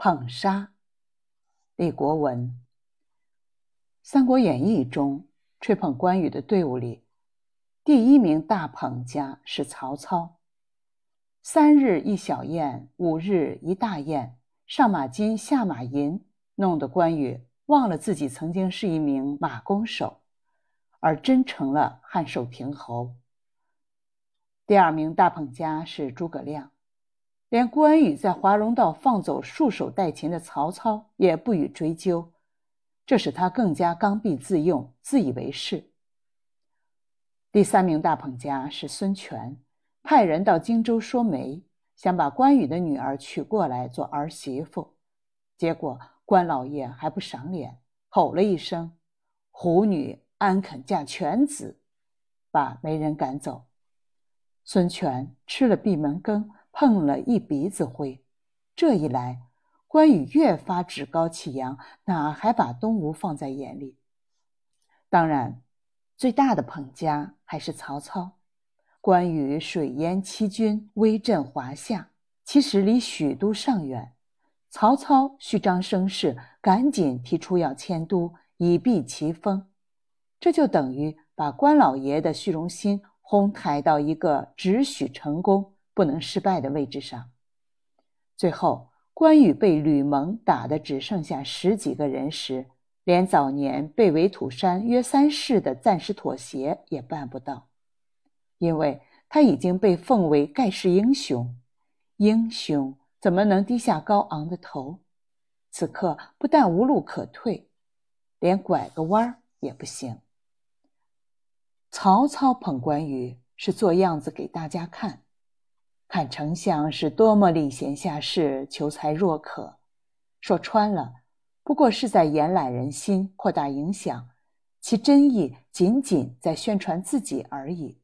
捧杀。李国文，《三国演义》中吹捧关羽的队伍里，第一名大捧家是曹操。三日一小宴，五日一大宴，上马金，下马银，弄得关羽忘了自己曾经是一名马弓手，而真成了汉寿亭侯。第二名大捧家是诸葛亮。连关羽在华容道放走束手待擒的曹操也不予追究，这使他更加刚愎自用、自以为是。第三名大捧家是孙权，派人到荆州说媒，想把关羽的女儿娶过来做儿媳妇，结果关老爷还不赏脸，吼了一声：“虎女安肯嫁犬子？”把媒人赶走。孙权吃了闭门羹。碰了一鼻子灰，这一来，关羽越发趾高气扬，哪还把东吴放在眼里？当然，最大的捧家还是曹操。关羽水淹七军，威震华夏，其实离许都尚远。曹操虚张声势，赶紧提出要迁都，以避其锋。这就等于把关老爷的虚荣心哄抬到一个只许成功。不能失败的位置上。最后，关羽被吕蒙打得只剩下十几个人时，连早年被围土山约三世的暂时妥协也办不到，因为他已经被奉为盖世英雄。英雄怎么能低下高昂的头？此刻不但无路可退，连拐个弯儿也不行。曹操捧关羽是做样子给大家看。看丞相是多么礼贤下士、求才若渴，说穿了，不过是在延揽人心、扩大影响，其真意仅仅在宣传自己而已。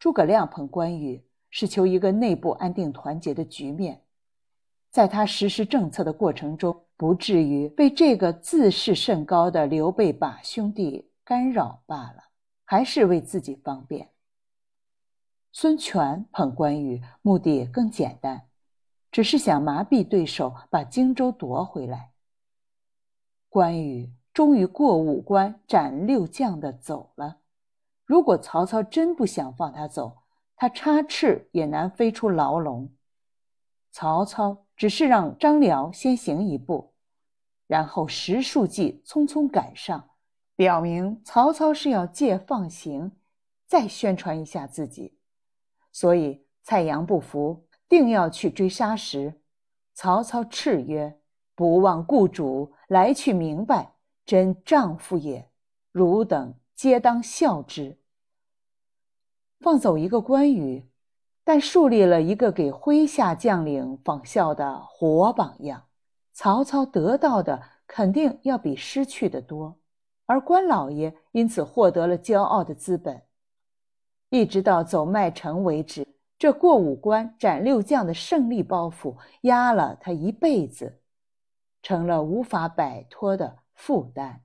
诸葛亮捧关羽，是求一个内部安定团结的局面，在他实施政策的过程中，不至于被这个自视甚高的刘备把兄弟干扰罢了，还是为自己方便。孙权捧关羽，目的更简单，只是想麻痹对手，把荆州夺回来。关羽终于过五关斩六将的走了。如果曹操真不想放他走，他插翅也难飞出牢笼。曹操只是让张辽先行一步，然后十数骑匆匆赶上，表明曹操是要借放行，再宣传一下自己。所以蔡阳不服，定要去追杀时，曹操叱曰：“不忘雇主，来去明白，真丈夫也。汝等皆当效之。”放走一个关羽，但树立了一个给麾下将领仿效的活榜样。曹操得到的肯定要比失去的多，而关老爷因此获得了骄傲的资本。一直到走麦城为止，这过五关斩六将的胜利包袱压了他一辈子，成了无法摆脱的负担。